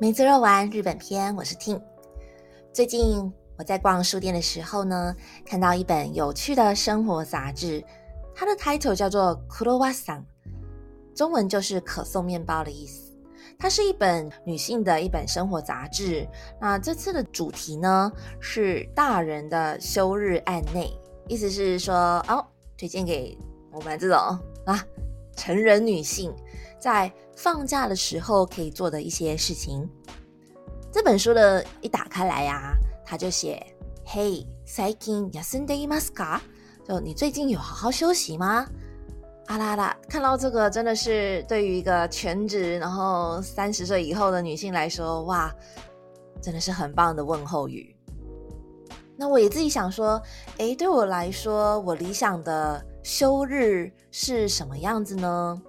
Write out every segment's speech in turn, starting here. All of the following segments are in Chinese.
梅子肉丸日本篇，我是 t i n。最近我在逛书店的时候呢，看到一本有趣的生活杂志，它的 title 叫做《k u r o w a s a n 中文就是可颂面包的意思。它是一本女性的一本生活杂志。那这次的主题呢是大人的休日案内，意思是说哦，推荐给我们这种啊成人女性。在放假的时候可以做的一些事情。这本书的一打开来呀，他就写：“Hey, Saikin yasundei maska？” 就你最近有好好休息吗？啊啦啦！看到这个真的是对于一个全职然后三十岁以后的女性来说，哇，真的是很棒的问候语。那我也自己想说，诶，对我来说，我理想的休日是什么样子呢？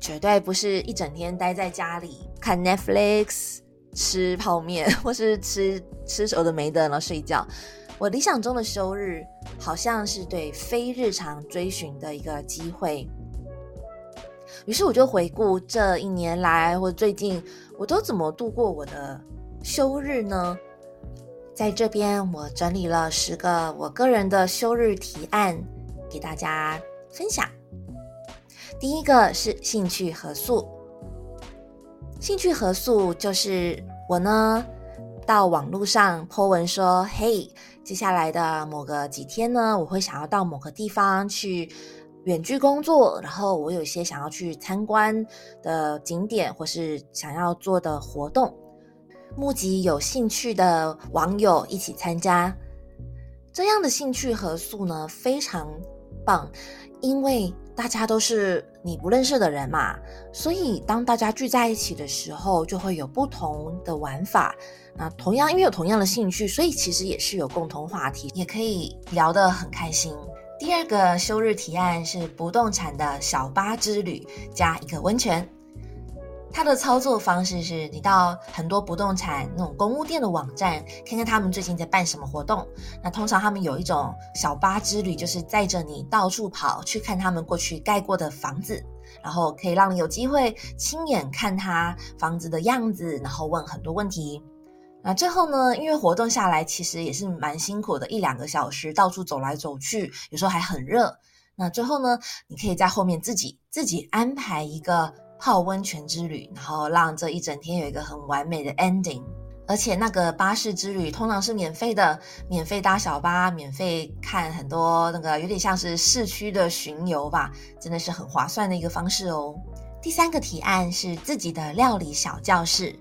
绝对不是一整天待在家里看 Netflix、吃泡面，或是吃吃熟的没的，然后睡觉。我理想中的休日，好像是对非日常追寻的一个机会。于是我就回顾这一年来，或最近，我都怎么度过我的休日呢？在这边，我整理了十个我个人的休日提案，给大家分享。第一个是兴趣合宿。兴趣合宿就是我呢到网络上 po 文说：“嘿，接下来的某个几天呢，我会想要到某个地方去远距工作，然后我有一些想要去参观的景点或是想要做的活动，募集有兴趣的网友一起参加。这样的兴趣合宿呢，非常棒，因为。”大家都是你不认识的人嘛，所以当大家聚在一起的时候，就会有不同的玩法。那同样因为有同样的兴趣，所以其实也是有共同话题，也可以聊得很开心。第二个休日提案是不动产的小巴之旅加一个温泉。它的操作方式是你到很多不动产那种公屋店的网站，看看他们最近在办什么活动。那通常他们有一种小巴之旅，就是载着你到处跑去看他们过去盖过的房子，然后可以让你有机会亲眼看他房子的样子，然后问很多问题。那最后呢，因为活动下来其实也是蛮辛苦的，一两个小时到处走来走去，有时候还很热。那最后呢，你可以在后面自己自己安排一个。泡温泉之旅，然后让这一整天有一个很完美的 ending。而且那个巴士之旅通常是免费的，免费搭小巴，免费看很多那个有点像是市区的巡游吧，真的是很划算的一个方式哦。第三个提案是自己的料理小教室，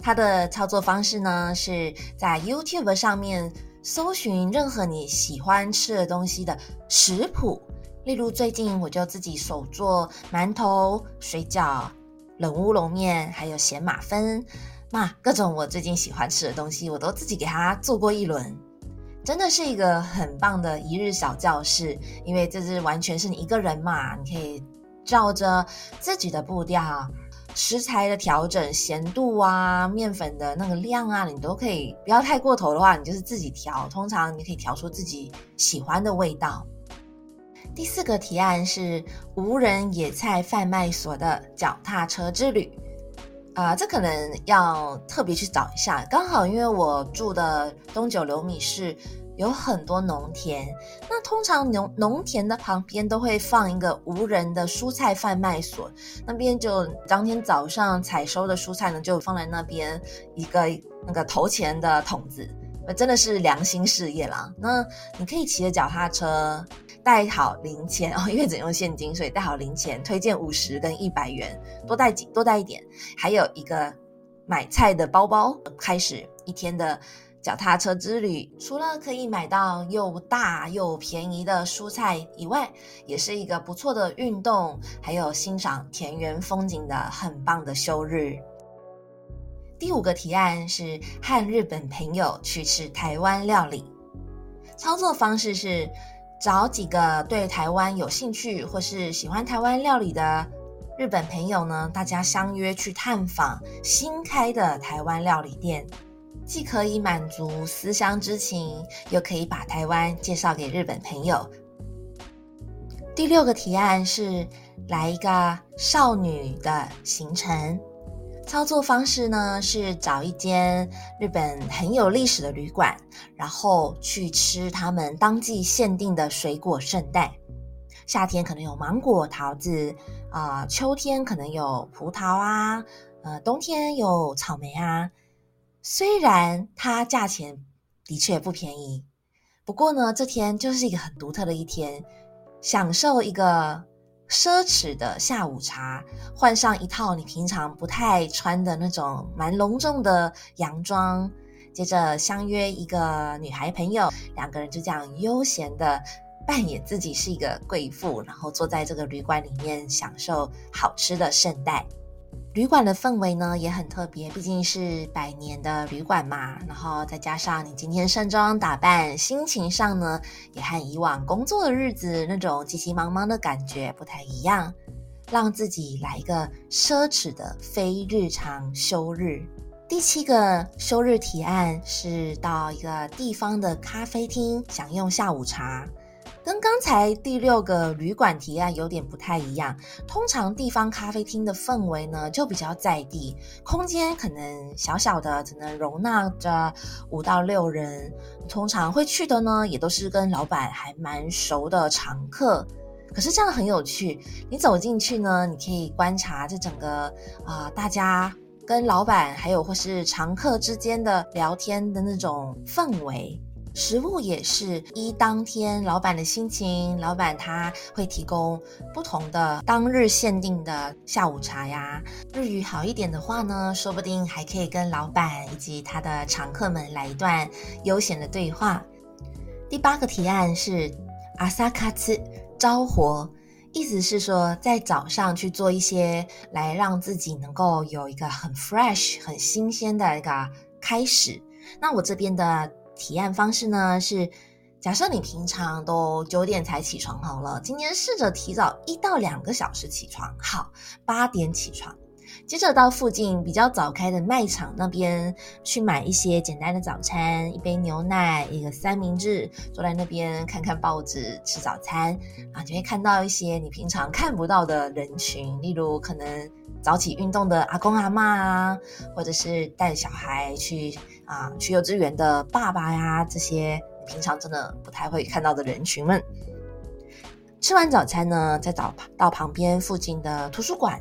它的操作方式呢是在 YouTube 上面搜寻任何你喜欢吃的东西的食谱。例如，最近我就自己手做馒头、水饺、冷乌龙面，还有咸马芬，嘛各种我最近喜欢吃的东西，我都自己给它做过一轮，真的是一个很棒的一日小教室。因为这是完全是你一个人嘛，你可以照着自己的步调，食材的调整、咸度啊、面粉的那个量啊，你都可以不要太过头的话，你就是自己调。通常你可以调出自己喜欢的味道。第四个提案是无人野菜贩卖所的脚踏车之旅，啊，这可能要特别去找一下。刚好因为我住的东九流米市有很多农田，那通常农农田的旁边都会放一个无人的蔬菜贩卖所，那边就当天早上采收的蔬菜呢，就放在那边一个那个投钱的桶子，真的是良心事业啦。那你可以骑着脚踏车。带好零钱 哦，因为只用现金，所以带好零钱。推荐五十跟一百元，多带几多带一点。还有一个买菜的包包，开始一天的脚踏车之旅。除了可以买到又大又便宜的蔬菜以外，也是一个不错的运动，还有欣赏田园风景的很棒的休日。第五个提案是和日本朋友去吃台湾料理，操作方式是。找几个对台湾有兴趣或是喜欢台湾料理的日本朋友呢，大家相约去探访新开的台湾料理店，既可以满足思乡之情，又可以把台湾介绍给日本朋友。第六个提案是来一个少女的行程，操作方式呢是找一间日本很有历史的旅馆，然后去吃他们当季限定的水果圣代。夏天可能有芒果、桃子，啊，秋天可能有葡萄啊，呃，冬天有草莓啊。虽然它价钱的确不便宜，不过呢，这天就是一个很独特的一天，享受一个。奢侈的下午茶，换上一套你平常不太穿的那种蛮隆重的洋装，接着相约一个女孩朋友，两个人就这样悠闲的扮演自己是一个贵妇，然后坐在这个旅馆里面享受好吃的圣代。旅馆的氛围呢也很特别，毕竟是百年的旅馆嘛。然后再加上你今天盛装打扮，心情上呢也和以往工作的日子那种急急忙忙的感觉不太一样，让自己来一个奢侈的非日常休日。第七个休日提案是到一个地方的咖啡厅享用下午茶。跟刚才第六个旅馆提案有点不太一样。通常地方咖啡厅的氛围呢，就比较在地，空间可能小小的，只能容纳着五到六人。通常会去的呢，也都是跟老板还蛮熟的常客。可是这样很有趣，你走进去呢，你可以观察这整个啊，大家跟老板还有或是常客之间的聊天的那种氛围。食物也是依当天老板的心情，老板他会提供不同的当日限定的下午茶呀。日语好一点的话呢，说不定还可以跟老板以及他的常客们来一段悠闲的对话。第八个提案是阿萨卡兹招活，意思是说在早上去做一些来让自己能够有一个很 fresh、很新鲜的一个开始。那我这边的。提案方式呢是，假设你平常都九点才起床好了，今天试着提早一到两个小时起床，好，八点起床，接着到附近比较早开的卖场那边去买一些简单的早餐，一杯牛奶，一个三明治，坐在那边看看报纸，吃早餐，啊，就会看到一些你平常看不到的人群，例如可能早起运动的阿公阿妈啊，或者是带小孩去。啊，去幼稚园的爸爸呀，这些平常真的不太会看到的人群们，吃完早餐呢，再找到旁边附近的图书馆，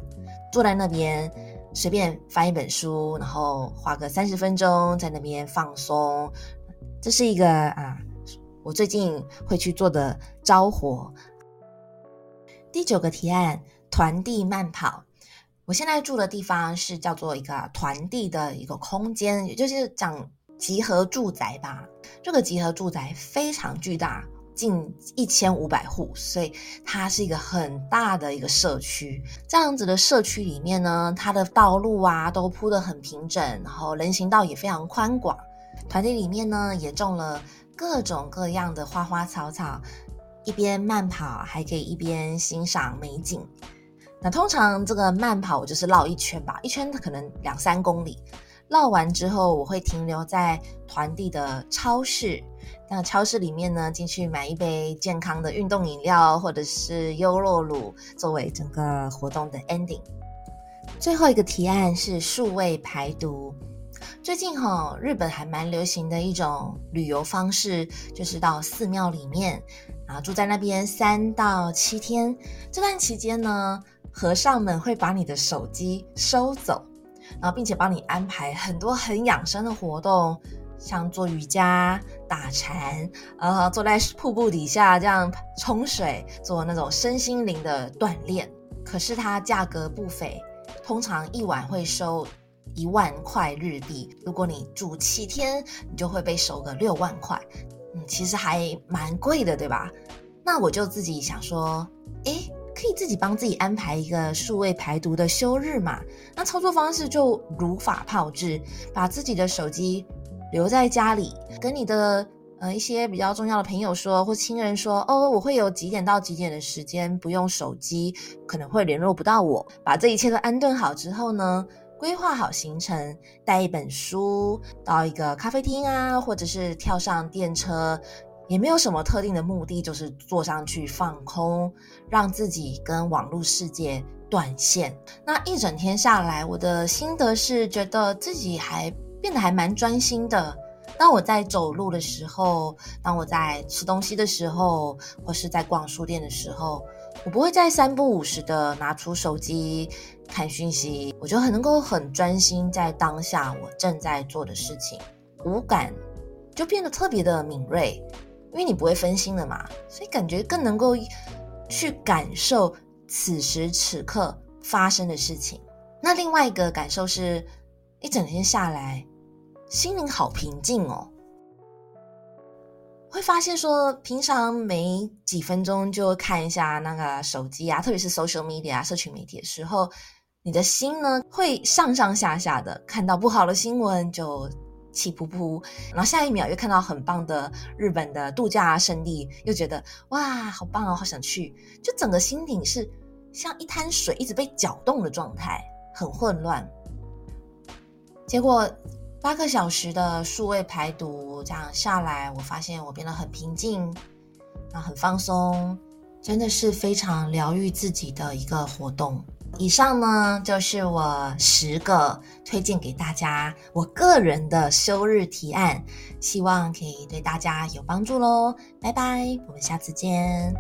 坐在那边随便翻一本书，然后花个三十分钟在那边放松。这是一个啊，我最近会去做的招活。第九个提案：团地慢跑。我现在住的地方是叫做一个团地的一个空间，也就是讲集合住宅吧。这个集合住宅非常巨大，近一千五百户，所以它是一个很大的一个社区。这样子的社区里面呢，它的道路啊都铺得很平整，然后人行道也非常宽广。团地里面呢也种了各种各样的花花草草，一边慢跑还可以一边欣赏美景。那通常这个慢跑我就是绕一圈吧，一圈可能两三公里。绕完之后，我会停留在团地的超市。那超市里面呢，进去买一杯健康的运动饮料，或者是优酪乳，作为整个活动的 ending。最后一个提案是数位排毒。最近哈，日本还蛮流行的一种旅游方式，就是到寺庙里面，啊住在那边三到七天。这段期间呢。和尚们会把你的手机收走，然后并且帮你安排很多很养生的活动，像做瑜伽、打禅，呃，坐在瀑布底下这样冲水，做那种身心灵的锻炼。可是它价格不菲，通常一晚会收一万块日币。如果你住七天，你就会被收个六万块，嗯，其实还蛮贵的，对吧？那我就自己想说，诶。可以自己帮自己安排一个数位排毒的休日嘛？那操作方式就如法炮制，把自己的手机留在家里，跟你的呃一些比较重要的朋友说，或亲人说，哦，我会有几点到几点的时间不用手机，可能会联络不到我。把这一切都安顿好之后呢，规划好行程，带一本书到一个咖啡厅啊，或者是跳上电车。也没有什么特定的目的，就是坐上去放空，让自己跟网络世界断线。那一整天下来，我的心得是觉得自己还变得还蛮专心的。当我在走路的时候，当我在吃东西的时候，或是在逛书店的时候，我不会再三不五时的拿出手机看讯息，我就很能够很专心在当下我正在做的事情，五感就变得特别的敏锐，因为你不会分心了嘛，所以感觉更能够去感受此时此刻发生的事情。那另外一个感受是，一整天下来，心灵好平静哦。会发现说，平常没几分钟就看一下那个手机啊，特别是 social media 啊，社群媒体的时候，你的心呢会上上下下的，看到不好的新闻就气噗噗，然后下一秒又看到很棒的日本的度假胜地，又觉得哇，好棒哦，好想去，就整个心灵是像一滩水一直被搅动的状态，很混乱。结果。八个小时的数位排毒，这样下来，我发现我变得很平静，啊，很放松，真的是非常疗愈自己的一个活动。以上呢，就是我十个推荐给大家我个人的休日提案，希望可以对大家有帮助喽。拜拜，我们下次见。